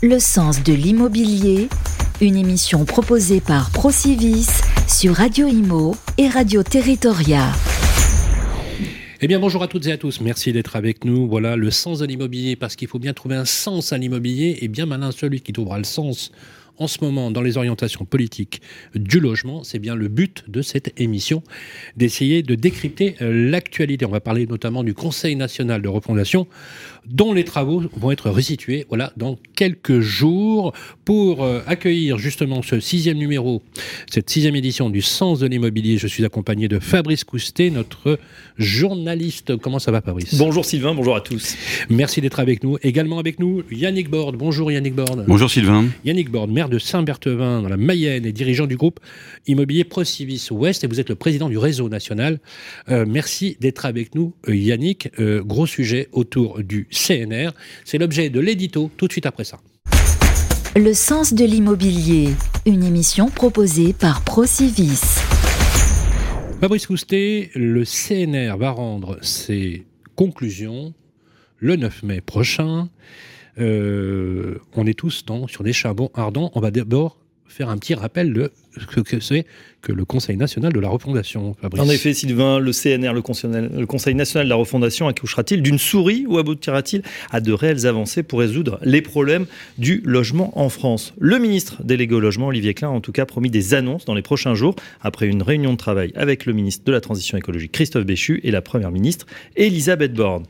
Le sens de l'immobilier, une émission proposée par Procivis sur Radio Imo et Radio Territoria. Eh bien, bonjour à toutes et à tous. Merci d'être avec nous. Voilà le sens de l'immobilier, parce qu'il faut bien trouver un sens à l'immobilier. Et bien malin celui qui trouvera le sens en ce moment dans les orientations politiques du logement. C'est bien le but de cette émission, d'essayer de décrypter euh, l'actualité. On va parler notamment du Conseil national de refondation dont les travaux vont être resitués voilà, dans quelques jours pour euh, accueillir justement ce sixième numéro, cette sixième édition du Sens de l'immobilier. Je suis accompagné de Fabrice Coustet, notre journaliste. Comment ça va Fabrice? Bonjour Sylvain, bonjour à tous. Merci d'être avec nous. Également avec nous, Yannick Borde. Bonjour Yannick Borde. Bonjour Sylvain. Yannick Borde, maire de Saint-Berthevin dans la Mayenne et dirigeant du groupe immobilier Procivis Ouest et vous êtes le président du réseau national. Euh, merci d'être avec nous euh, Yannick. gros sujet autour du CNR. C'est l'objet de l'édito tout de suite après ça. Le sens de l'immobilier, une émission proposée par Procivis. Fabrice Coustet, le CNR va rendre ses conclusions le 9 mai prochain. Euh, on est tous sur des charbons ardents. On va d'abord faire un petit rappel de ce que c'est que le Conseil national de la refondation. En effet, Sylvain, le CNR, le Conseil, national de la refondation, accouchera-t-il d'une souris ou aboutira-t-il à de réelles avancées pour résoudre les problèmes du logement en France? Le ministre délégué au logement, Olivier Klein, a en tout cas promis des annonces dans les prochains jours, après une réunion de travail avec le ministre de la Transition écologique, Christophe Béchu, et la Première ministre, Elisabeth Borne.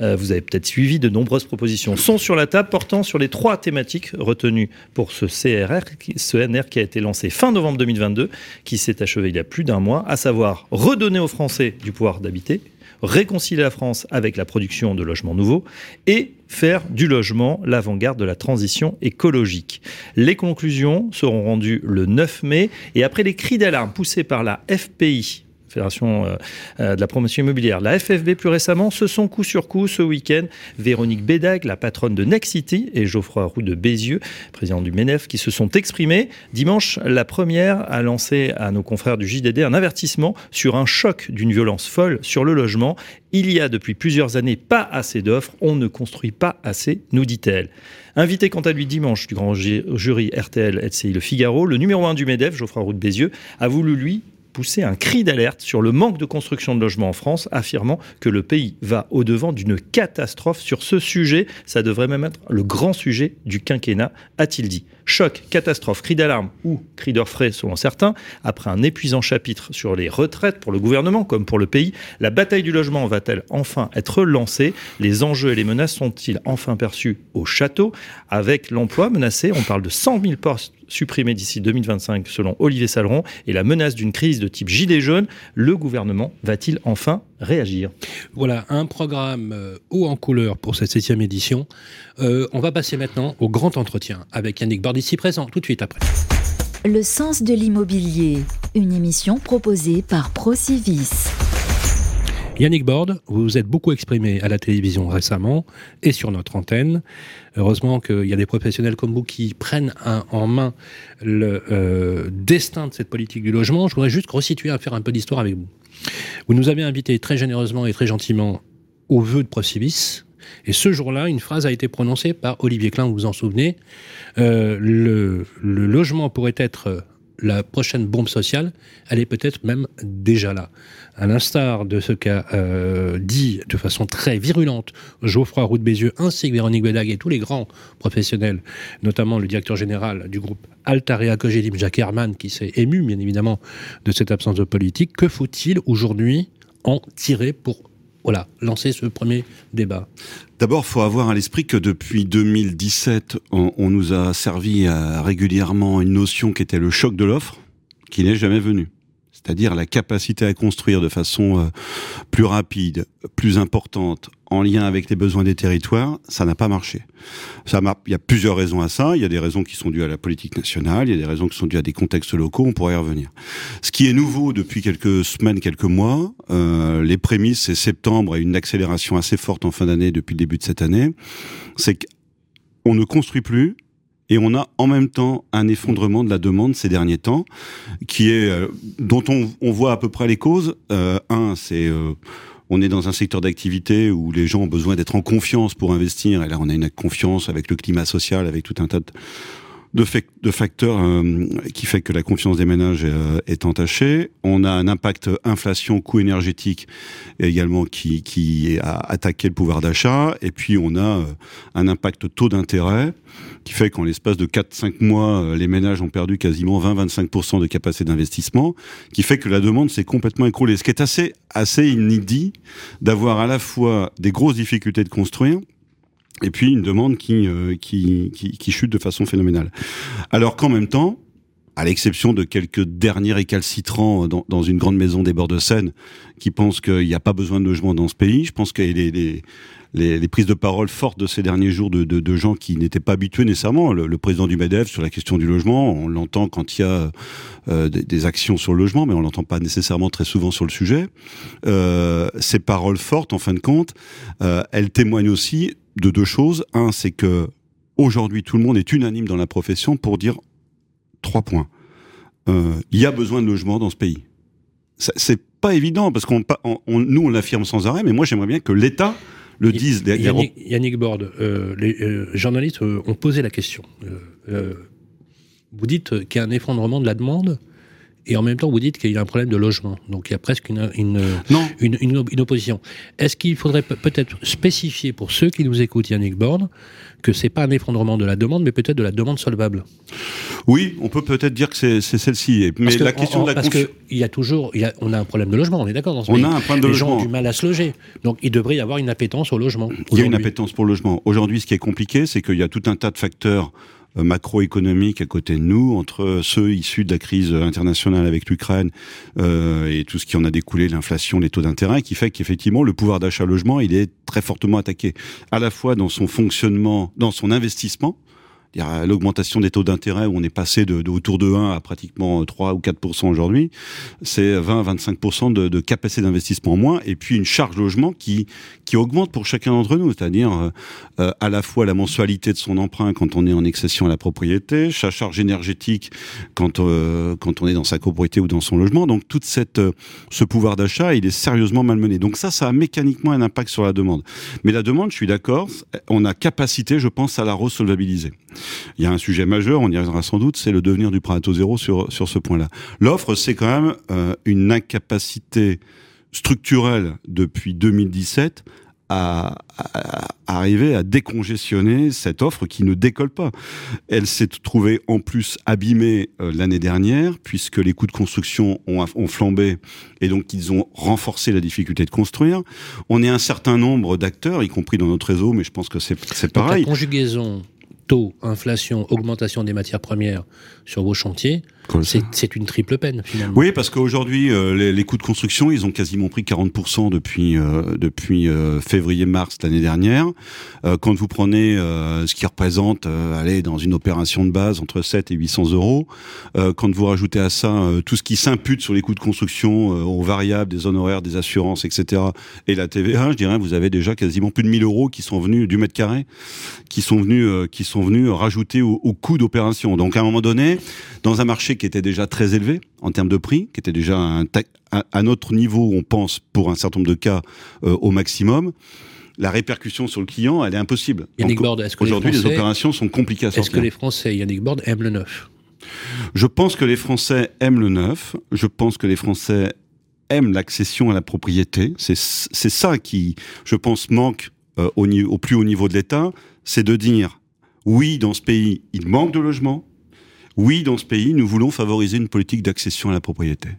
Euh, vous avez peut-être suivi de nombreuses propositions, sont sur la table portant sur les trois thématiques retenues pour ce CRR, ce NR qui a été lancé fin novembre 2022, qui s'est achevé il y a plus d'un mois, à savoir redonner aux Français du pouvoir d'habiter, réconcilier la France avec la production de logements nouveaux et faire du logement l'avant-garde de la transition écologique. Les conclusions seront rendues le 9 mai et après les cris d'alarme poussés par la FPI, Fédération euh, euh, de la promotion immobilière, la FFB plus récemment, ce sont coup sur coup ce week-end Véronique Bédag, la patronne de Nexity, et Geoffroy Roux de Bézieux, président du MENEF, qui se sont exprimés. Dimanche, la première a lancé à nos confrères du JDD un avertissement sur un choc d'une violence folle sur le logement. Il y a depuis plusieurs années pas assez d'offres, on ne construit pas assez, nous dit-elle. Invité quant à lui dimanche du grand jury RTL LCI Le Figaro, le numéro 1 du MEDEF, Geoffroy Roux de Bézieux, a voulu lui poussé un cri d'alerte sur le manque de construction de logements en France, affirmant que le pays va au-devant d'une catastrophe sur ce sujet. Ça devrait même être le grand sujet du quinquennat, a-t-il dit. Choc, catastrophe, cri d'alarme ou cri d'orfraie selon certains, après un épuisant chapitre sur les retraites pour le gouvernement comme pour le pays, la bataille du logement va-t-elle enfin être lancée? Les enjeux et les menaces sont-ils enfin perçus au château? Avec l'emploi menacé, on parle de 100 000 postes supprimés d'ici 2025 selon Olivier Saleron et la menace d'une crise de type gilet jaune, le gouvernement va-t-il enfin réagir? Voilà, un programme euh, haut en couleur pour cette septième édition. Euh, on va passer maintenant au grand entretien avec Yannick Bordici présent tout de suite après. Le sens de l'immobilier, une émission proposée par Procivis. Yannick Borde, vous vous êtes beaucoup exprimé à la télévision récemment et sur notre antenne. Heureusement qu'il y a des professionnels comme vous qui prennent en main le euh, destin de cette politique du logement. Je voudrais juste resituer, à faire un peu d'histoire avec vous. Vous nous avez invités très généreusement et très gentiment au vœu de Procivis. Et ce jour-là, une phrase a été prononcée par Olivier Klein, vous vous en souvenez. Euh, le logement pourrait être la prochaine bombe sociale, elle est peut-être même déjà là. À l'instar de ce qu'a euh, dit de façon très virulente Geoffroy Roux de Bézieux ainsi que Véronique Bédag et tous les grands professionnels, notamment le directeur général du groupe Altarea Cogedim, Jacques Herman, qui s'est ému bien évidemment de cette absence de politique. Que faut-il aujourd'hui en tirer pour voilà, lancer ce premier débat. D'abord, il faut avoir à l'esprit que depuis 2017, on, nous a servi régulièrement une notion qui était le choc de l'offre, qui n'est jamais venu c'est-à-dire la capacité à construire de façon euh, plus rapide, plus importante, en lien avec les besoins des territoires, ça n'a pas marché. Ça il y a plusieurs raisons à ça. Il y a des raisons qui sont dues à la politique nationale, il y a des raisons qui sont dues à des contextes locaux, on pourrait y revenir. Ce qui est nouveau depuis quelques semaines, quelques mois, euh, les prémices, c'est septembre et une accélération assez forte en fin d'année depuis le début de cette année, c'est qu'on ne construit plus, et on a en même temps un effondrement de la demande ces derniers temps, qui est euh, dont on, voit à peu près les causes. Euh, un, c'est on est dans un secteur d'activité où les gens ont besoin d'être en confiance pour investir. Et là, on a une confiance avec le climat social, avec tout un tas de, de, de facteurs euh, qui fait que la confiance des ménages euh, est entachée. On a un impact inflation, coût énergétique également qui, qui a attaqué le pouvoir d'achat. Et puis on a euh, un impact taux d'intérêt qui fait qu'en l'espace de 4-5 mois, les ménages ont perdu quasiment 20-25% de capacité d'investissement, qui fait que la demande s'est complètement écroulée. Ce qui est assez, assez inédit d'avoir à la fois des grosses difficultés de construire, et puis une demande qui, euh, qui, qui, chute de façon phénoménale. Alors qu'en même temps, à l'exception de quelques derniers récalcitrants dans, dans, une grande maison des bords de Seine qui pensent qu'il n'y a pas besoin de logement dans ce pays, je pense que les, les, les, les, prises de parole fortes de ces derniers jours de, de, gens qui n'étaient pas habitués nécessairement. Le, président du MEDEF sur la question du logement, on l'entend quand il y a euh, des, actions sur le logement, mais on l'entend pas nécessairement très souvent sur le sujet. Euh, ces paroles fortes, en fin de compte, euh, elles témoignent aussi de deux choses. Un, c'est que aujourd'hui tout le monde est unanime dans la profession pour dire trois points. Euh, il y a besoin de logements dans ce pays. C'est pas évident parce qu'on on, nous on l'affirme sans arrêt, mais moi j'aimerais bien que l'État le dise. Yannick, Yannick Borde, euh, les euh, journalistes euh, ont posé la question. Vous dites qu'il y a un effondrement de la demande et en même temps vous dites qu'il y a un problème de logement. Donc il y a presque une, une, une, une, une opposition. Est-ce qu'il faudrait peut-être spécifier pour ceux qui nous écoutent, Yannick Borne, que c'est pas un effondrement de la demande, mais peut-être de la demande solvable? Oui, on peut peut-être dire que c'est celle-ci. Mais la question de la Parce qu'il y a toujours, il y a, on a un problème de logement, on est d'accord dans ce On pays. a un problème de Les logement. gens ont du mal à se loger. Donc il devrait y avoir une appétence au logement. Il y a une appétence pour le logement. Aujourd'hui, ce qui est compliqué, c'est qu'il y a tout un tas de facteurs macroéconomique à côté de nous, entre ceux issus de la crise internationale avec l'Ukraine euh, et tout ce qui en a découlé, l'inflation, les taux d'intérêt, qui fait qu'effectivement le pouvoir d'achat logement, il est très fortement attaqué, à la fois dans son fonctionnement, dans son investissement, l'augmentation des taux d'intérêt où on est passé de, de, autour de 1 à pratiquement 3 ou 4 aujourd'hui, c'est 20-25 de, de capacité d'investissement en moins, et puis une charge logement qui qui augmente pour chacun d'entre nous, c'est-à-dire euh, à la fois la mensualité de son emprunt quand on est en accession à la propriété, sa charge énergétique quand euh, quand on est dans sa copropriété ou dans son logement. Donc toute cette euh, ce pouvoir d'achat, il est sérieusement malmené. Donc ça, ça a mécaniquement un impact sur la demande. Mais la demande, je suis d'accord, on a capacité, je pense, à la resolvabiliser. Il y a un sujet majeur, on y reviendra sans doute, c'est le devenir du prêt à taux zéro sur, sur ce point-là. L'offre, c'est quand même euh, une incapacité structurelle depuis 2017 à, à, à, arriver à décongestionner cette offre qui ne décolle pas. Elle s'est trouvée en plus abîmée euh, l'année dernière puisque les coûts de construction ont, ont, flambé et donc ils ont renforcé la difficulté de construire. On est un certain nombre d'acteurs, y compris dans notre réseau, mais je pense que c'est pareil. la conjugaison taux, inflation, augmentation des matières premières sur vos chantiers, c'est une triple peine finalement. Oui, parce qu'aujourd'hui, euh, les, les, coûts de construction, ils ont quasiment pris 40% depuis euh, depuis euh, février-mars l'année dernière. Quand vous prenez ce qui représente, aller dans une opération de base entre 7 et 800 euros, quand vous rajoutez à ça tout ce qui s'impute sur les coûts de construction, aux variables, des honoraires, des assurances, etc., et la TVA, je dirais, vous avez déjà quasiment plus de 1000 euros qui sont venus du mètre carré, qui sont venus qui sont venus rajouter au, au coût d'opération. Donc à un moment donné, dans un marché qui était déjà très élevé en termes de prix, qui était déjà un, à notre niveau, on pense, pour un certain nombre de cas, euh, au maximum. La répercussion sur le client, elle est impossible. Yannick Borde, est-ce que aujourd'hui les, les, opérations sont compliquées à sortir Est-ce que les Français, Yannick Borde, aiment le neuf? Je pense que les Français aiment le neuf. Je pense que les Français aiment l'accession à la propriété. C'est ça qui, je pense, manque euh, au, au plus haut niveau de l'État, c'est de dire oui, dans ce pays, il manque de logements oui, dans ce pays, nous voulons favoriser une politique d'accession à la propriété.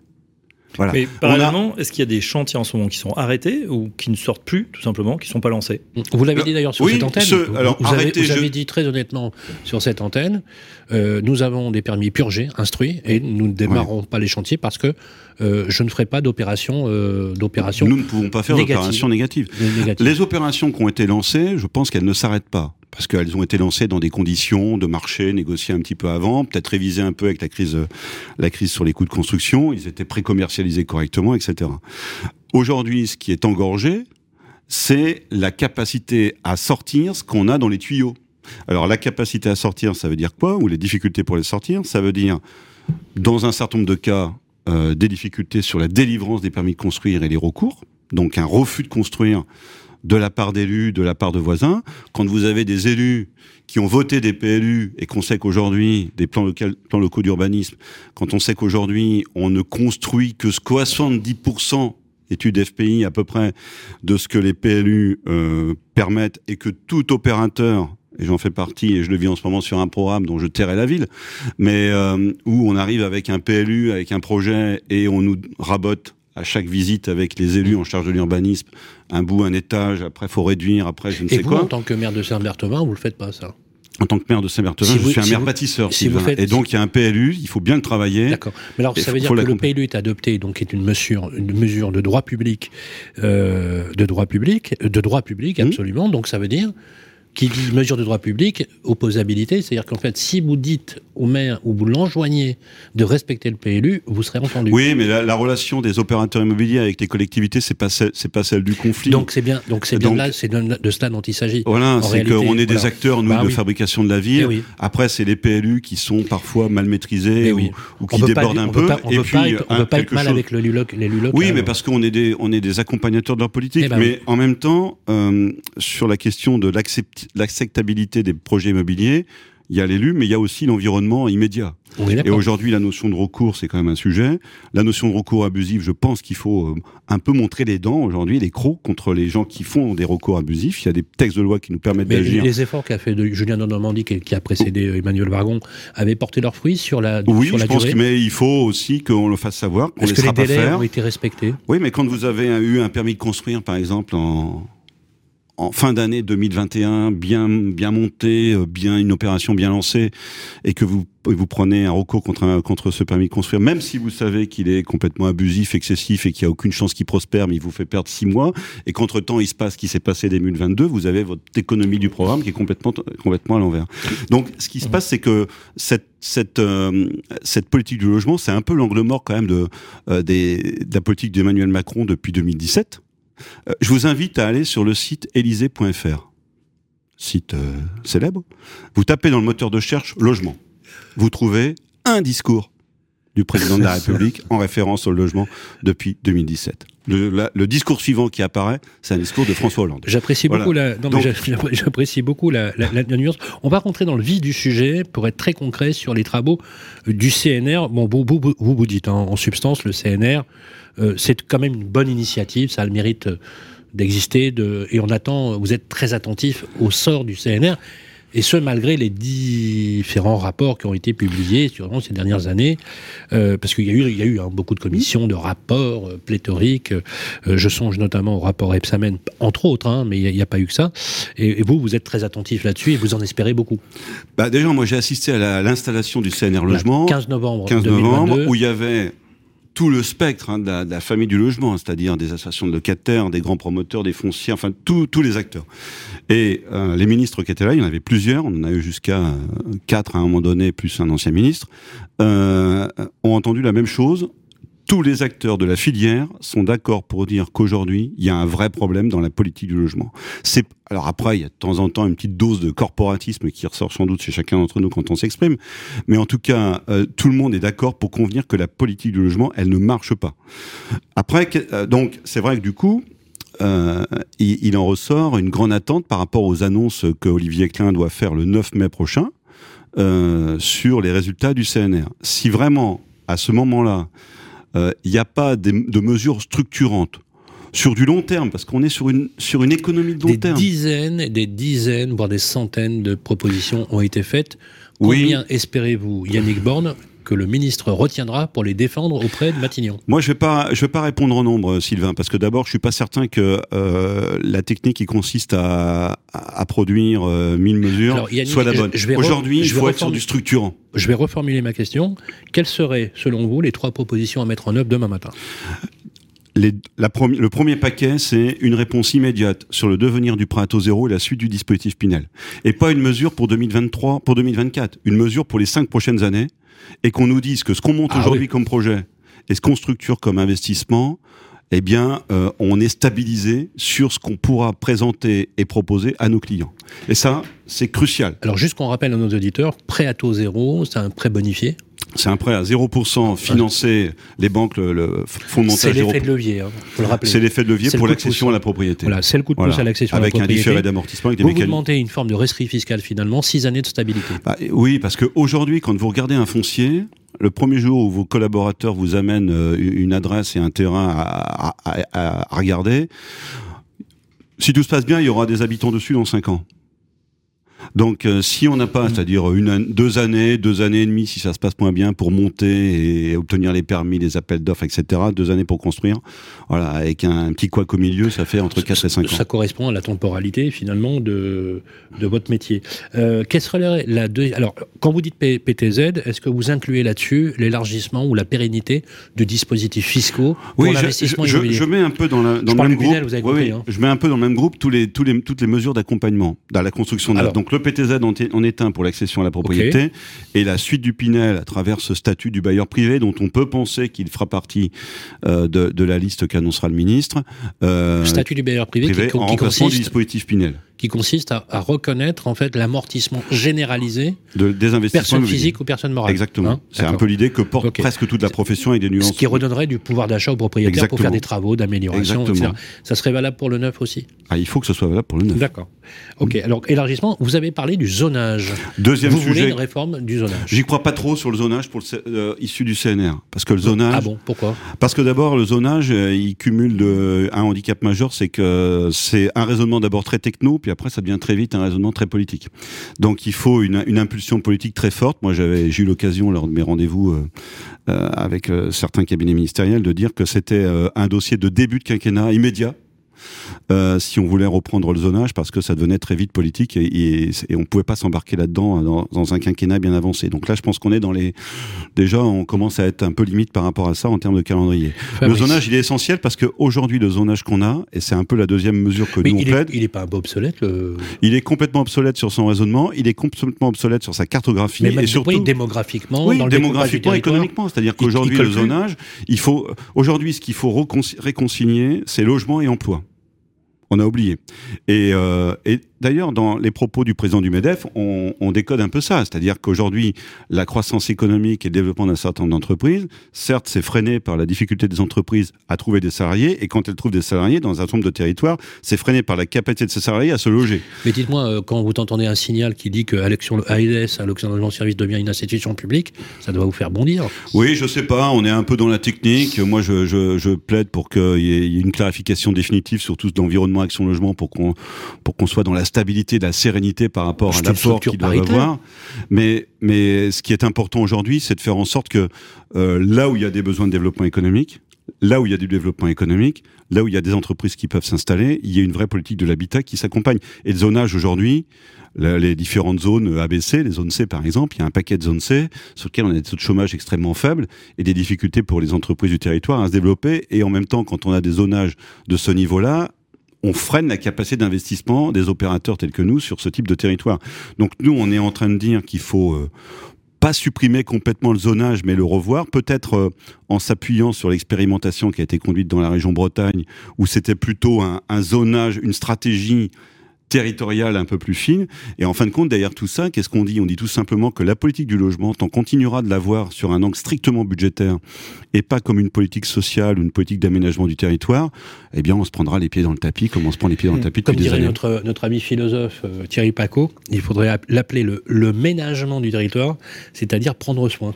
Voilà. Mais parallèlement, a... est-ce qu'il y a des chantiers en ce moment qui sont arrêtés ou qui ne sortent plus, tout simplement, qui ne sont pas lancés? Vous l'avez dit d'ailleurs sur oui, cette antenne. Ce, alors, vous, arrêtez, avez, vous je... avez, dit très honnêtement sur cette antenne, euh, nous avons des permis purgés, instruits, et nous ne démarrons ouais. pas les chantiers parce que euh, je ne ferai pas d'opération euh, d'opération. Nous ne pouvons pas faire d'opération négative. négative. Les opérations qui ont été lancées, je pense qu'elles ne s'arrêtent pas parce qu'elles ont été lancées dans des conditions de marché négociées un petit peu avant, peut-être révisées un peu avec la crise, la crise sur les coûts de construction. Ils étaient pré-commercialisés correctement, etc. Aujourd'hui, ce qui est engorgé, c'est la capacité à sortir ce qu'on a dans les tuyaux. Alors, la capacité à sortir, ça veut dire quoi? Ou les difficultés pour les sortir? Ça veut dire, dans un certain nombre de cas, euh, des difficultés sur la délivrance des permis de construire et les recours donc un refus de construire de la part d'élus, de la part de voisins. Quand vous avez des élus qui ont voté des PLU et qu'on sait qu'aujourd'hui, des plans, locaux d'urbanisme, quand on sait qu'aujourd'hui, on ne construit que 70% études FPI à peu près de ce que les PLU euh, permettent et que tout opérateur et j'en fais partie, et je le vis en ce moment sur un programme dont je tairai la ville, mais euh, où on arrive avec un PLU, avec un projet, et on nous rabote à chaque visite avec les élus en charge de l'urbanisme, un bout, un étage, après faut réduire, après je ne sais vous, quoi. en tant que maire de Saint-Berthevin, vous le faites pas ça? En tant que maire de Saint-Berthevin, Si je vous- suis un si maire vous- bâtisseur. si vous faites- Et donc, il y a un PLU, il faut bien le travailler. D'accord. Mais alors, Et ça veut dire que le. PLU est adopté, donc est une mesure, une mesure de droit public, euh, de droit public, de droit public, Mhm. absolument. Donc, ça veut dire qui dit mesure de droit public, opposabilité, c'est-à-dire qu'en fait, si vous dites au maire ou vous l'enjoignez de respecter le PLU, vous serez entendu. Oui, mais la, la relation des opérateurs immobiliers avec les collectivités, c'est pas celle, c'est pas celle du conflit. Donc c'est bien, donc c'est bien Donc- là, c'est de, de cela dont il s'agit. Voilà, c'est qu'on est des voilà. acteurs, nous, Bah de oui. fabrication de la ville. Eh oui. Après, c'est les PLU qui sont parfois mal maîtrisés Eh ou, qui pas- débordent un on peu. pas- on et peut puis, pas être- on un- peut pas être quelque mal chose- avec le luloc, les lulocs. Oui, euh, mais parce qu'on est des, on est des accompagnateurs de leur politique. Eh ben mais en même temps, euh, sur la question de l'accept- l'acceptabilité des projets immobiliers, il y a l'élu, mais il y a aussi l'environnement immédiat. Et aujourd'hui, la notion de recours, c'est quand même un sujet. La notion de recours abusif, je pense qu'il faut euh, un peu montrer les dents aujourd'hui, les crocs contre les gens qui font des recours abusifs. Il y a des textes de loi qui nous permettent d'agir. les efforts qu'a fait de Julien Normandie, qui, a précédé euh, Emmanuel Vargon, avaient porté leurs fruits sur la, Oui, sur je la pense durée. que, mais il faut aussi qu'on le fasse savoir, qu'on ne Est-ce que les laissera pas délais faire. ont été respectés? Oui, mais quand vous avez eu un permis de construire, par exemple, en, en fin d'année 2021, bien, bien monté, euh, bien une opération bien lancée, et que vous, vous prenez un recours contre, un- contre ce permis de construire, même si vous savez qu'il est complètement abusif, excessif, et qu'il n'y a aucune chance qu'il prospère, mais il vous fait perdre six mois, et qu'entre-temps, il se passe ce qui s'est passé 2022, vous avez votre économie du programme qui est complètement, complètement à l'envers. Donc, ce qui se passe, c'est que cette, cette, euh, cette politique du logement, c'est un peu l'angle mort quand même de, euh, des, de la politique d'Emmanuel Macron depuis 2017. Euh, je vous invite à aller sur le site élysée.fr, site euh, célèbre. Vous tapez dans le moteur de recherche logement. Vous trouvez un discours du président de la République en référence au logement depuis 2017. Le, la- le discours suivant qui apparaît, c'est un discours de François Hollande. J'apprécie Voilà. beaucoup la. Non, mais Donc- j'a- j'apprécie beaucoup la, la- la- la nuance. On va rentrer dans le vif du sujet pour être très concret sur les travaux euh, du CNR. Bon, vous vous, vous, vous dites hein, en substance le CNR, euh, c'est quand même une bonne initiative. Ça a le mérite euh, d'exister. De, et on attend. Vous êtes très attentif au sort du CNR. Et ce, malgré les différents rapports qui ont été publiés sur ces dernières années, euh, parce qu'il y a eu, il y a eu hein, beaucoup de commissions, de rapports euh, pléthoriques. euh, je songe notamment au rapport Epsamen, entre autres, hein, mais il n'y a, pas eu que ça. Et, et vous, vous êtes très attentif là-dessus et vous en espérez beaucoup. Bah, déjà, moi, j'ai assisté à la- à l'installation du CNR Logement. Le 15 novembre 15 2022. novembre, où il y avait tout le spectre hein, de, la, famille du logement, c'est-à-dire des associations de locataires, des grands promoteurs, des fonciers, enfin tous tous les acteurs. Et euh, les ministres qui étaient là, il y en avait plusieurs, on en a eu jusqu'à euh, quatre à un moment donné, plus un ancien ministre, euh, ont entendu la même chose. Tous les acteurs de la filière sont d'accord pour dire qu'aujourd'hui, il y a un vrai problème dans la politique du logement. Alors après, il y a de temps en temps une petite dose de corporatisme qui ressort sans doute chez chacun d'entre nous quand on s'exprime, mais en tout cas, euh, tout le monde est d'accord pour convenir que la politique du logement, elle ne marche pas. Après, euh, donc, c'est vrai que du coup, euh, il, en ressort une grande attente par rapport aux annonces que Olivier Klein doit faire le 9 mai prochain sur les résultats du CNR. Si vraiment, à ce moment-là, il n'y a pas des- de mesures structurantes sur du long terme, parce qu'on est sur une, sur une économie de long Des terme. dizaines et des dizaines, voire des centaines de propositions ont été faites. Oui. Combien espérez-vous, Yannick Borne, que le ministre retiendra pour les défendre auprès de Matignon Moi, je vais pas, je vais pas répondre en nombre, Sylvain, parce que d'abord, je suis pas certain que euh, la technique qui consiste à, produire euh, 1000 mesures Alors, Yannick, soit la bonne. Aujourd'hui, il faut être sur du structurant. Je vais reformuler ma question. Quelles seraient, selon vous, les trois propositions à mettre en œuvre demain matin? Les- la premi- le premier paquet, c'est une réponse immédiate sur le devenir du prêt à taux zéro et la suite du dispositif Pinel. Et pas une mesure pour 2023, pour 2024. Une mesure pour les cinq prochaines années. Et qu'on nous dise que ce qu'on monte Ah aujourd'hui oui. comme projet et ce qu'on structure comme investissement eh bien, euh, on est stabilisé sur ce qu'on pourra présenter et proposer à nos clients. Et ça, c'est crucial. Alors, juste qu'on rappelle à nos auditeurs, prêt à taux zéro, c'est un prêt bonifié c'est un prêt à 0% financé, les banques le, le font C'est l'effet de levier, hein, faut le rappeler. C'est l'effet de levier pour l'accession à la propriété. Voilà, c'est le coup de pouce à l'accession à la propriété. Avec un différé d'amortissement. Avec des vous, vous demandez une forme de rescrit fiscal finalement, 6 années de stabilité. Bah, oui, parce qu'aujourd'hui, quand vous regardez un foncier, le premier jour où vos collaborateurs vous amènent euh, une adresse et un terrain à, regarder, si tout se passe bien, il y aura des habitants dessus dans 5 ans. Donc, euh, si on n'a pas, c'est-à-dire une, deux années, deux années et demie, si ça se passe moins bien, pour monter et obtenir les permis, les appels d'offres, etc., deux années pour construire, voilà, avec un, petit couac au milieu, ça fait entre 4 et 5 ans. Ça correspond à la temporalité, finalement, de, de votre métier. Euh, quelle serait la deux... Alors, quand vous dites PTZ, est-ce que vous incluez là-dessus l'élargissement ou la pérennité de dispositifs fiscaux pour l'investissement immobilier je, je, mets un peu dans, la, dans le même groupe. vous avez compris, hein. Je mets un peu dans le même groupe tous les, tous les, toutes les mesures d'accompagnement dans la construction de Donc, le PTZ en est un pour l'accession à la propriété et la suite du Pinel à travers ce statut du bailleur privé dont on peut penser qu'il fera partie euh, de, de, la liste qu'annoncera le ministre. Euh, statut du bailleur privé, privé qui, en qui consiste du dispositif Pinel qui consiste à, à, reconnaître en fait l'amortissement généralisé de, des investissements personnes physiques ou personnes morales. Exactement. Hein c'est un peu l'idée que porte okay. presque toute la profession avec des nuances. Ce qui redonnerait du pouvoir d'achat aux propriétaires Exactement. pour faire des travaux d'amélioration, etc. Ça serait valable pour le neuf aussi Ah, il faut que ce soit valable pour le neuf. D'accord. Ok. Alors élargissement, vous avez parlé du zonage. Deuxième vous sujet. Vous voulez une réforme du zonage J'y crois pas trop sur le zonage pour le, euh, issu du CNR, parce que le zonage. Ah bon Pourquoi? Parce que d'abord le zonage, euh, il cumule de, un handicap majeur, c'est que c'est un raisonnement d'abord très techno, puis après ça devient très vite un raisonnement très politique. Donc il faut une, impulsion politique très forte. Moi, j'avais j'ai eu l'occasion lors de mes rendez-vous euh, euh, avec euh, certains cabinets ministériels de dire que c'était un dossier de début de quinquennat immédiat euh, si on voulait reprendre le zonage parce que ça devenait très vite politique et, et, et on pouvait pas s'embarquer là-dedans dans, dans, un quinquennat bien avancé. Donc là, je pense qu'on est dans les déjà on commence à être un peu limite par rapport à ça en termes de calendrier. Fabrice. Le zonage, il est essentiel parce que aujourd'hui le zonage qu'on a et c'est un peu la deuxième mesure que Mais nous on il plaide. Est, il est pas un peu obsolète. Le... Il est complètement obsolète sur son raisonnement. Il est complètement obsolète sur sa cartographie Mais et surtout oui, démographiquement, oui, dans le démographiquement, économiquement. C'est-à-dire qu'aujourd'hui le zonage, il faut aujourd'hui ce qu'il faut réconcilier, c'est logement et emploi. On a oublié. Et, euh, et d'ailleurs, dans les propos du président du MEDEF, on, on décode un peu ça. C'est-à-dire qu'aujourd'hui, la croissance économique et le développement d'un certain nombre d'entreprises, certes, c'est freiné par la difficulté des entreprises à trouver des salariés. Et quand elles trouvent des salariés dans un certain nombre de territoires, c'est freiné par la capacité de ces salariés à se loger. Mais dites-moi, euh, quand vous entendez un signal qui dit que ALS, l'Occident Service, devient une institution publique, ça doit vous faire bondir. Oui, je sais pas. On est un peu dans la technique. Moi, je, je, je plaide pour qu'il y ait une clarification définitive sur tout l'environnement Action Logement pour qu'on pour qu'on soit dans la stabilité, de la sérénité par rapport à l'apport qu'ils doivent avoir. Mais mais ce qui est important aujourd'hui, c'est de faire en sorte que euh, là où il y a des besoins de développement économique, là où il y a du développement économique, là où il y a des entreprises qui peuvent s'installer, il y a une vraie politique de l'habitat qui s'accompagne. Et le zonage aujourd'hui, les différentes zones ABC, les zones C par exemple, il y a un paquet de zones C sur lesquelles on a des taux de chômage extrêmement faibles et des difficultés pour les entreprises du territoire à se développer. Et en même temps, quand on a des zonages de ce niveau-là, on freine la capacité d'investissement des opérateurs tels que nous sur ce type de territoire. Donc nous, on est en train de dire qu'il faut euh, pas supprimer complètement le zonage, mais le revoir, peut-être euh, en s'appuyant sur l'expérimentation qui a été conduite dans la région Bretagne, où c'était plutôt un, un zonage, une stratégie territoriale un peu plus fine. Et en fin de compte, derrière tout ça, qu'est-ce qu'on dit? On dit tout simplement que la politique du logement, tant continuera de l'avoir sur un angle strictement budgétaire et pas comme une politique sociale ou une politique d'aménagement du territoire, eh bien, on se prendra les pieds dans le tapis comme on se prend les pieds dans le tapis comme depuis des dirait années. Notre, notre ami philosophe euh, Thierry Paco, il faudrait l'appeler le, le ménagement du territoire, c'est-à-dire prendre soin.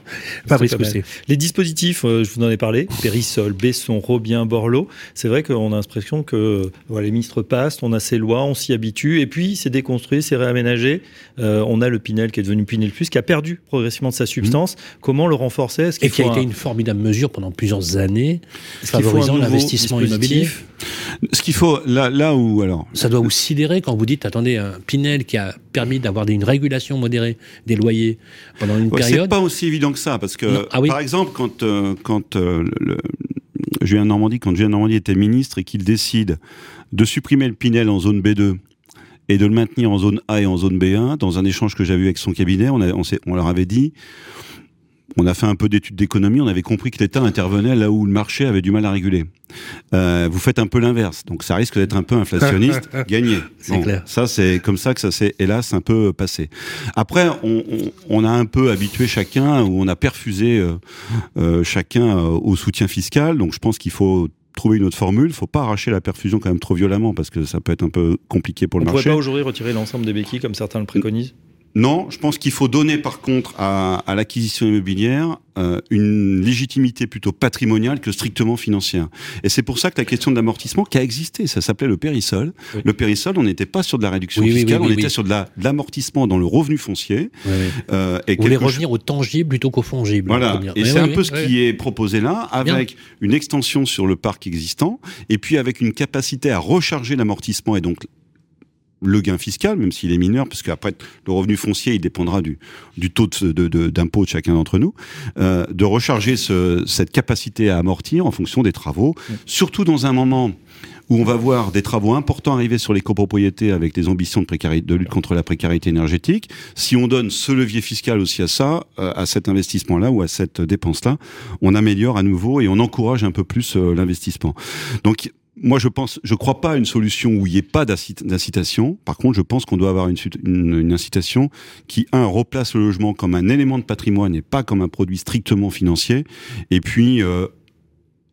Fabrice Cousset. Les dispositifs, euh, je vous en ai parlé, Périssol, Besson, Robien, Borloo, c'est vrai qu'on a l'impression que voilà, les ministres passent, on a ces lois, on s'y habitue, et puis c'est déconstruit, c'est réaménagé. Euh, on a le Pinel qui est devenu Pinel Plus, qui a perdu progressivement de sa substance. Mmh. Comment le renforcer? -ce Et qui a été un... une formidable mesure pendant plusieurs années, favorisant l'investissement immobilier? Ce qu'il faut, là, là où alors. Ça doit vous sidérer quand vous dites, attendez, un Pinel qui a permis d'avoir une régulation modérée des loyers pendant une ouais, période. C'est pas aussi évident que ça, parce que, ah, oui. par exemple, quand, euh, quand euh, le, Julien Normandie, quand Julien Normandie était ministre et qu'il décide de supprimer le Pinel en zone B2 et de le maintenir en zone A et en zone B1, dans un échange que j'avais eu avec son cabinet, on, a, on, on leur avait dit on a fait un peu d'études d'économie, on avait compris que l'État intervenait là où le marché avait du mal à réguler. Euh, vous faites un peu l'inverse, donc ça risque d'être un peu inflationniste, gagné. Ça, c'est comme ça que ça s'est, hélas, un peu passé. Après, on, on, on, a un peu habitué chacun, ou on a perfusé euh, euh, chacun au soutien fiscal, donc je pense qu'il faut trouver une autre formule. Il faut pas arracher la perfusion quand même trop violemment parce que ça peut être un peu compliqué pour On le ne pourrait marché. pas aujourd'hui retirer l'ensemble des béquilles comme certains le préconisent? Non, je pense qu'il faut donner par contre à, à l'acquisition immobilière euh, une légitimité plutôt patrimoniale que strictement financière. Et c'est pour ça que la question de l'amortissement qui a existé, ça s'appelait le périsol. Oui. Le périsol, on n'était pas sur de la réduction Oui, fiscale, oui, on était sur de la- de l'amortissement dans le revenu foncier. Euh, et Vous voulez chose- revenir au tangible plutôt qu'au fongible. Voilà, et c'est un peu ce qui est proposé là, avec une extension sur le parc existant, et puis avec une capacité à recharger l'amortissement et donc le gain fiscal, même s'il est mineur, parce qu'après le revenu foncier, il dépendra du, du taux de- de- de- d'impôt de, chacun d'entre nous, euh, de recharger ce- cette capacité à amortir en fonction des travaux, surtout dans un moment où on va voir des travaux importants arriver sur les copropriétés avec des ambitions de, précarité, de lutte contre la précarité énergétique. Si on donne ce levier fiscal aussi à ça, euh, à cet investissement-là ou à cette dépense-là, on améliore à nouveau et on encourage un peu plus euh, l'investissement. Donc, moi, je pense, je crois pas à une solution où il n'y ait pas d'incit- d'incitation. Par contre, je pense qu'on doit avoir une, sut- une, une incitation qui, un, replace le logement comme un élément de patrimoine et pas comme un produit strictement financier. Et puis, euh,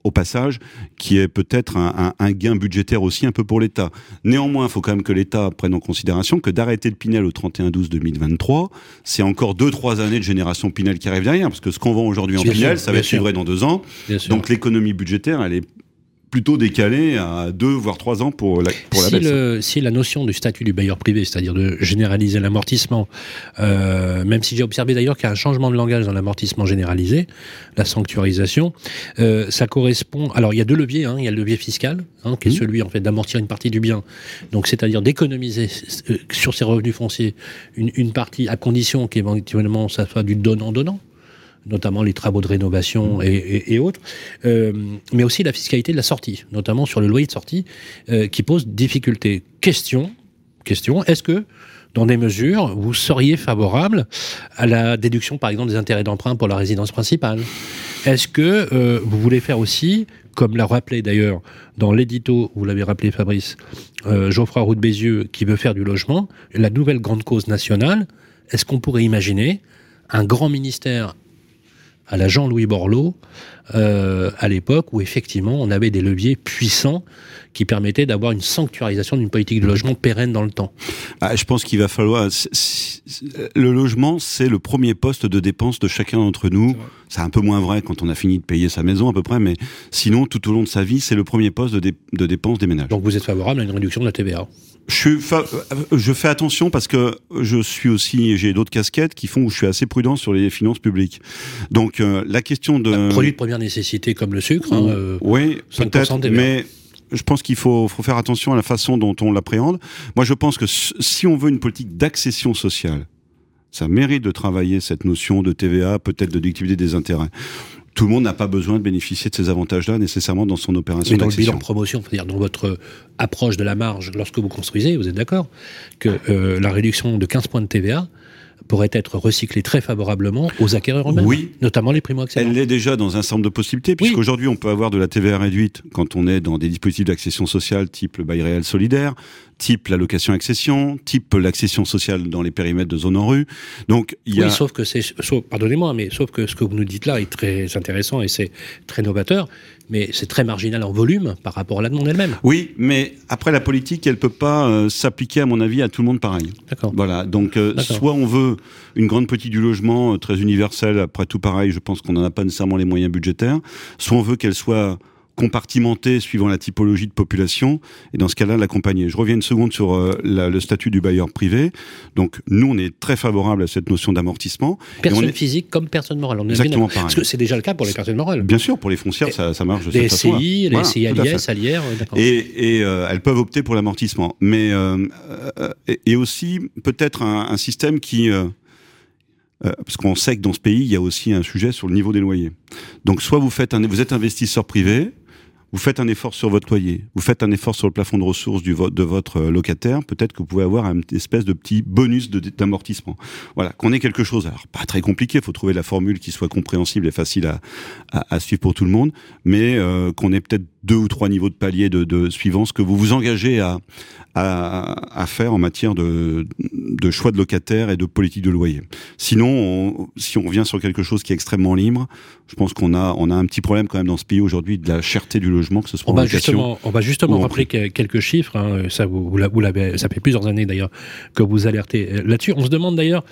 au passage, qui est peut-être un, un- un gain budgétaire aussi un peu pour l'État. Néanmoins, il faut quand même que l'État prenne en considération que d'arrêter le Pinel au 31-12-2023, c'est encore 2-3 années de génération Pinel qui arrive derrière, parce que ce qu'on vend aujourd'hui en Bien Pinel, sûr, ça va être livré dans deux ans. Donc l'économie budgétaire, elle est plutôt décalée à deux voire trois ans pour la, pour la si, baisse. le- si la notion du statut du bailleur privé, c'est-à-dire de généraliser l'amortissement, euh, même si j'ai observé d'ailleurs qu'il y a un changement de langage dans l'amortissement généralisé, la sanctuarisation, euh, ça correspond. Alors il y a deux leviers. Hein. Il y a le levier fiscal, hein, qui est Mhm. celui en fait d'amortir une partie du bien, donc c'est-à-dire d'économiser euh, sur ses revenus fonciers une, une partie à condition qu'éventuellement ça soit du donnant-donnant notamment les travaux de rénovation et, autres, euh, mais aussi la fiscalité de la sortie, notamment sur le loyer de sortie, euh, qui pose difficulté. Question, est-ce que dans des mesures, vous seriez favorable à la déduction, par exemple, des intérêts d'emprunt pour la résidence principale? Est-ce que euh, vous voulez faire aussi, comme l'a rappelé d'ailleurs dans l'édito, vous l'avez rappelé Fabrice, Geoffroy Roux de Bézieux, qui veut faire du logement, la nouvelle grande cause nationale, est-ce qu'on pourrait imaginer un grand ministère à la Jean-Louis Borloo, euh, à l'époque où effectivement on avait des leviers puissants qui permettaient d'avoir une sanctuarisation d'une politique de logement pérenne dans le temps. Ah, je pense qu'il va falloir. c- c- Le logement, c'est le premier poste de dépense de chacun d'entre nous. C'est un peu moins vrai quand on a fini de payer sa maison à peu près, mais sinon, tout au long de sa vie, c'est le premier poste de, dé- de dépense des ménages. Donc vous êtes favorable à une réduction de la TVA Je, suis fa- euh, je fais attention parce que je suis aussi, j'ai d'autres casquettes qui font où je suis assez prudent sur les finances publiques. Donc euh, la question de Un Produit de première nécessité comme le sucre. hein, euh, oui, 5% peut-être, mais je pense qu'il faut, faut faire attention à la façon dont on l'appréhende. Moi, je pense que si on veut une politique d'accession sociale, ça mérite de travailler cette notion de TVA, peut-être de déductibilité des intérêts. Tout le monde n'a pas besoin de bénéficier de ces avantages-là nécessairement dans son opération mais dans le bilan promotion, c'est-à-dire dans votre approche de la marge lorsque vous construisez, vous êtes d'accord que euh, la réduction de 15 points de TVA pourrait être recyclée très favorablement aux acquéreurs eux-mêmes, Oui. notamment les primo-accédants. Elle l'est déjà dans un certain nombre de possibilités, puisqu'aujourd'hui on peut avoir de la TVA réduite quand on est dans des dispositifs d'accession sociale type le bail réel solidaire, type l'allocation accession, type l'accession sociale dans les périmètres de zone en rue. Donc il y a Oui, sauf que c'est, pardonnez-moi, mais sauf que ce que vous nous dites là est très intéressant et c'est très novateur, mais c'est très marginal en volume par rapport à la demande elle-même. Oui, mais après la politique, elle peut pas euh, s'appliquer à mon avis à tout le monde pareil. D'accord. Voilà, donc euh, soit on veut une grande politique du logement euh, très universelle, après tout pareil, je pense qu'on n'en a pas nécessairement les moyens budgétaires, soit on veut qu'elle soit compartimentée suivant la typologie de population, et dans ce cas-là, l'accompagner. Je reviens une seconde sur euh, la- le statut du bailleur privé. Donc nous, on est très favorable à cette notion d'amortissement. Personne est- physique comme personne morale. On Exactement pareil. Parce que c'est déjà le cas pour les personnes morales. Bien sûr, pour les foncières, ça, ça marche de Les cette. SCI, les Voilà, SCI Alière, euh. Et, et, euh, elles peuvent opter pour l'amortissement. Mais euh, et, aussi peut-être un, un système qui euh, parce qu'on sait que dans ce pays, il y a aussi un sujet sur le niveau des loyers. Donc, soit vous faites un, vous êtes investisseur privé, vous faites un effort sur votre loyer, vous faites un effort sur le plafond de ressources de votre euh, locataire, peut-être que vous pouvez avoir une espèce de petit bonus d'amortissement. Voilà, qu'on ait quelque chose. Alors, pas très compliqué, il faut trouver la formule qui soit compréhensible et facile à, à, suivre pour tout le monde, mais euh, qu'on ait peut-être deux ou trois niveaux de palier de, de suivance que vous vous engagez à, à, à faire en matière de, de, choix de locataire et de politique de loyer. Sinon, si on revient sur quelque chose qui est extrêmement libre, je pense qu'on a, on a un petit problème quand même dans ce pays aujourd'hui de la cherté du logement, que ce soit on va justement, on va justement rappeler quelques chiffres. Hein, ça, vous, vous l'avez, ça fait plusieurs années d'ailleurs que vous alertez euh, là-dessus. On se demande d'ailleurs,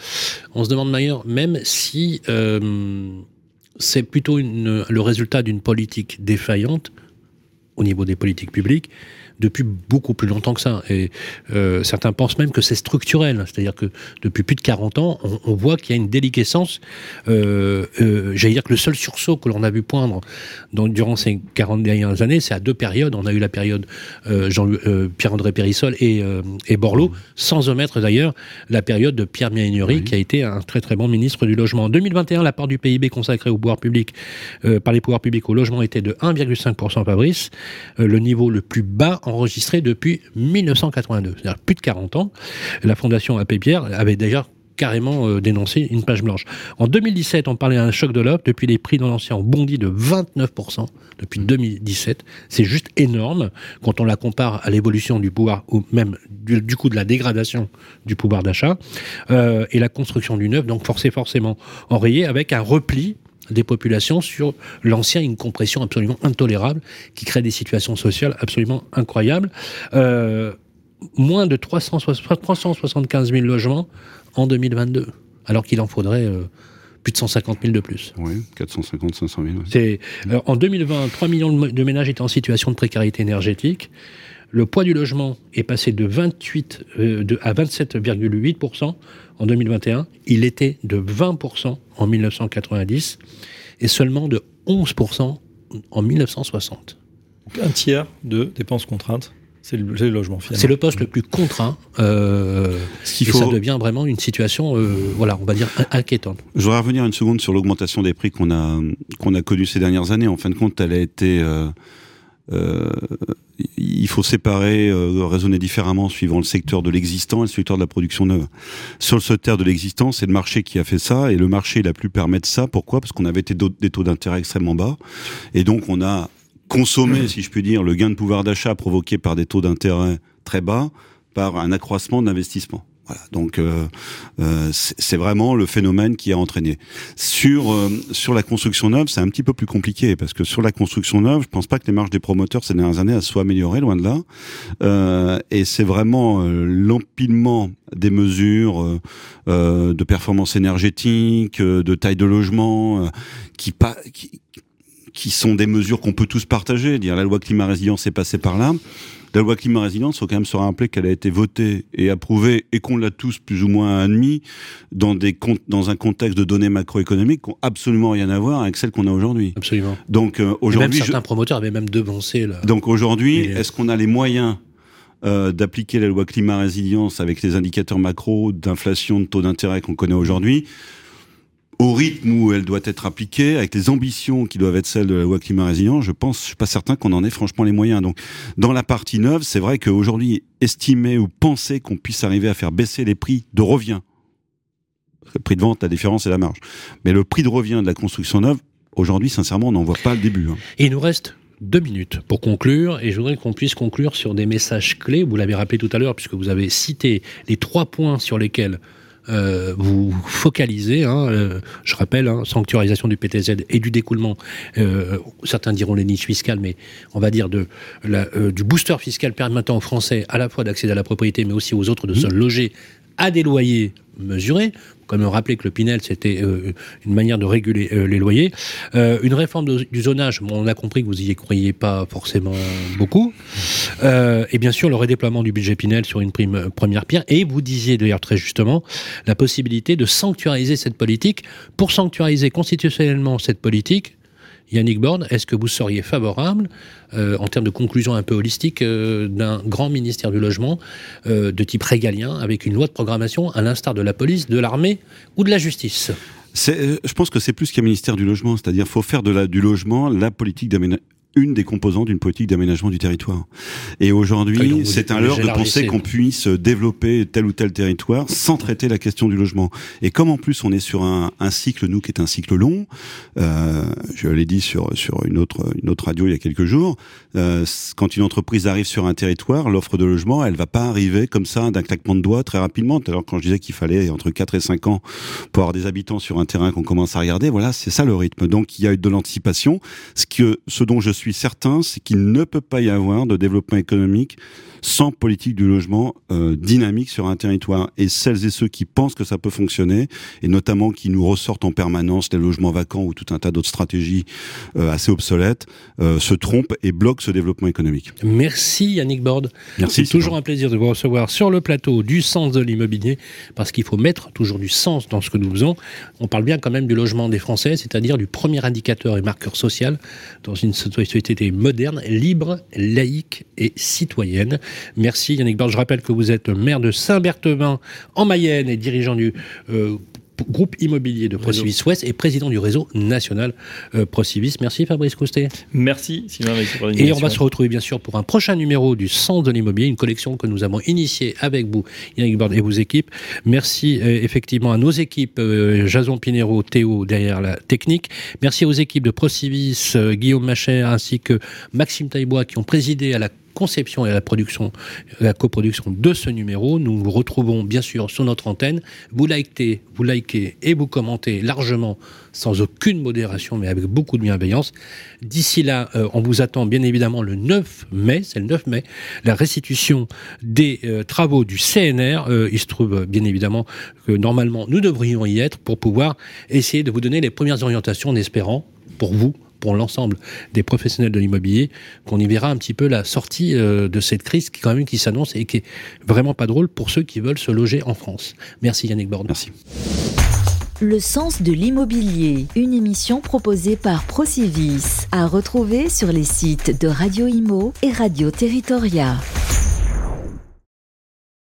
on se demande d'ailleurs même si euh, c'est plutôt une, le résultat d'une politique défaillante au niveau des politiques publiques depuis beaucoup plus longtemps que ça. Et euh, certains pensent même que c'est structurel, c'est-à-dire que depuis plus de 40 ans, on, voit qu'il y a une déliquescence. Euh, euh, J'allais dire que le seul sursaut que l'on a vu poindre dans, durant ces 40 dernières années, c'est à deux périodes. On a eu la période Jean, Pierre-André Périssol et, et Borloo, sans omettre d'ailleurs la période de Pierre Miagnery, qui a été un très très bon ministre du logement. En 2021, la part du PIB consacrée au pouvoir public par les pouvoirs publics au logement était de 1,5% Fabrice, le niveau le plus bas enregistré depuis 1982, c'est-à-dire plus de 40 ans. La Fondation AP Pierre avait déjà carrément euh, dénoncé une page blanche. En 2017, on parlait d'un choc de l'offre. Depuis, les prix dans l'ancien ont bondi de 29% depuis 2017. C'est juste énorme quand on la compare à l'évolution du pouvoir ou même du, coup de la dégradation du pouvoir d'achat euh, et la construction du neuf. Donc, forcément, forcément enrayé avec un repli des populations sur l'ancien, une compression absolument intolérable qui crée des situations sociales absolument incroyables. Euh, moins de 375 000 logements en 2022, alors qu'il en faudrait euh, plus de 150 000 de plus. Oui, 450, 500 000. C'est, euh, en 2020, 3 millions de ménages étaient en situation de précarité énergétique. Le poids du logement est passé de 28 de, à 27,8% en 2021. Il était de 20% en 1990 et seulement de 11% en 1960. Un tiers de dépenses contraintes. C'est le, le, logement finalement. C'est le poste le plus contraint. Euh, et faut... ça devient vraiment une situation, euh, voilà, on va dire inquiétante. Je voudrais revenir une seconde sur l'augmentation des prix qu'on a qu'on a connue ces dernières années. En fin de compte, elle a été euh, euh, il faut séparer, euh, raisonner différemment suivant le secteur de l'existant et le secteur de la production neuve. Sur le secteur de l'existant, c'est le marché qui a fait ça et le marché il a pu permettre ça. Pourquoi? Parce qu'on avait des taux d'intérêt extrêmement bas et donc on a consommé, si je puis dire, le gain de pouvoir d'achat provoqué par des taux d'intérêt très bas par un accroissement d'investissement. Voilà, donc euh, euh, c'est vraiment le phénomène qui a entraîné. Sur euh, sur la construction neuve, c'est un petit peu plus compliqué parce que sur la construction neuve, je pense pas que les marges des promoteurs ces dernières années soient améliorées, loin de là. Euh, et c'est vraiment euh, l'empilement des mesures euh, de performance énergétique, de taille de logement, qui, pas, qui qui sont des mesures qu'on peut tous partager. Dire la loi climat résilience est passée par là. La loi climat résilience, faut quand même se rappeler qu'elle a été votée et approuvée et qu'on l'a tous plus ou moins admis dans des dans un contexte de données macroéconomiques qui ont absolument rien à voir avec celles qu'on a aujourd'hui. Absolument. Donc euh, aujourd'hui, certains je... promoteurs avaient même devancé là. Donc aujourd'hui, est-ce qu'on a les moyens euh, d'appliquer la loi climat résilience avec les indicateurs macro d'inflation, de taux d'intérêt qu'on connaît aujourd'hui? Au rythme où elle doit être appliquée, avec les ambitions qui doivent être celles de la loi climat résilient, je pense, je suis pas certain qu'on en ait franchement les moyens. Donc, dans la partie neuve, c'est vrai qu'aujourd'hui, estimer ou penser qu'on puisse arriver à faire baisser les prix de revient, le prix de vente, la différence et la marge, mais le prix de revient de la construction neuve, aujourd'hui, sincèrement, on n'en voit pas le début. Hein. Il nous reste deux minutes pour conclure, et je voudrais qu'on puisse conclure sur des messages clés. Vous l'avez rappelé tout à l'heure, puisque vous avez cité les trois points sur lesquels euh, vous focalisez, hein, euh, je rappelle, hein, sanctuarisation du PTZ et du découlement, euh, certains diront les niches fiscales, mais on va dire de, la, euh, du booster fiscal permettant aux Français à la fois d'accéder à la propriété, mais aussi aux autres de se mmh. loger à des loyers mesurés quand même rappeler que le Pinel, c'était euh, une manière de réguler euh, les loyers. Euh, une réforme du zonage, on a compris que vous y croyez pas forcément beaucoup. Et bien sûr, le redéploiement du budget Pinel sur une prime première pierre. Et vous disiez d'ailleurs très justement la possibilité de sanctuariser cette politique. Pour sanctuariser constitutionnellement cette politique, Yannick Borne, est-ce que vous seriez favorable, euh, en termes de conclusion un peu holistique, euh, d'un grand ministère du logement euh, de type régalien, avec une loi de programmation, à l'instar de la police, de l'armée ou de la justice? Je pense que c'est plus qu'un ministère du logement, c'est-à-dire faut faire de du logement la politique une des composantes d'une politique d'aménagement du territoire. Et aujourd'hui, c'est un leurre de penser qu'on puisse développer tel ou tel territoire sans traiter la question du logement. Et comme en plus on est sur un, un cycle, nous, qui est un cycle long, euh, je l'ai dit sur, sur une, autre, une autre radio il y a quelques jours, euh, quand une entreprise arrive sur un territoire, l'offre de logement, elle va pas arriver comme ça d'un claquement de doigts très rapidement. Alors quand je disais qu'il fallait entre 4 et 5 ans pour avoir des habitants sur un terrain qu'on commence à regarder, voilà, c'est ça le rythme. Donc il y a eu de l'anticipation. Ce, que, ce dont je suis certain, c'est qu'il ne peut pas y avoir de développement économique sans politique du logement euh, dynamique sur un territoire. Et celles et ceux qui pensent que ça peut fonctionner, et notamment qui nous ressortent en permanence les logements vacants ou tout un tas d'autres stratégies euh, assez obsolètes, euh, se trompent et bloquent ce développement économique. Merci Yannick Borde. Merci. C'est toujours un plaisir de vous recevoir sur le plateau du sens de l'immobilier, parce qu'il faut mettre toujours du sens dans ce que nous faisons. On parle bien quand même du logement des Français, c'est-à-dire du premier indicateur et marqueur social dans une société moderne, libre, laïque et citoyenne. Merci Yannick Borde. Je rappelle que vous êtes maire de Saint-Berthevin en Mayenne et dirigeant du euh, groupe immobilier de Procivis Ouest et président du réseau national euh, Procivis. Merci Fabrice Coustet. Merci Sylvain. Et on va se retrouver bien sûr pour un prochain numéro du Centre de l'immobilier, une collection que nous avons initiée avec vous, Yannick Borde et vos équipes. Merci euh, effectivement à nos équipes, euh, Jason Pinero, Théo derrière la technique. Merci aux équipes de Procivis, euh, Guillaume Machet ainsi que Maxime Taillebois qui ont présidé à la conception et la production, la coproduction de ce numéro. Nous vous retrouvons bien sûr sur notre antenne. Vous likez, vous likez et vous commentez largement, sans aucune modération, mais avec beaucoup de bienveillance. D'ici là, euh, on vous attend bien évidemment le 9 mai, c'est le 9 mai, la restitution des euh, travaux du CNR. Euh, il se trouve bien évidemment que normalement nous devrions y être pour pouvoir essayer de vous donner les premières orientations en espérant pour vous pour l'ensemble des professionnels de l'immobilier, qu'on y verra un petit peu la sortie euh, de cette crise qui quand même qui s'annonce et qui est vraiment pas drôle pour ceux qui veulent se loger en France. Merci Yannick Borde. Merci. Le sens de l'immobilier, une émission proposée par Procivis, à retrouver sur les sites de Radio Imo et Radio Territoria.